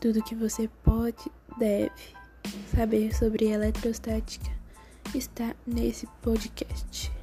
Tudo que você pode, deve saber sobre eletrostática está nesse podcast.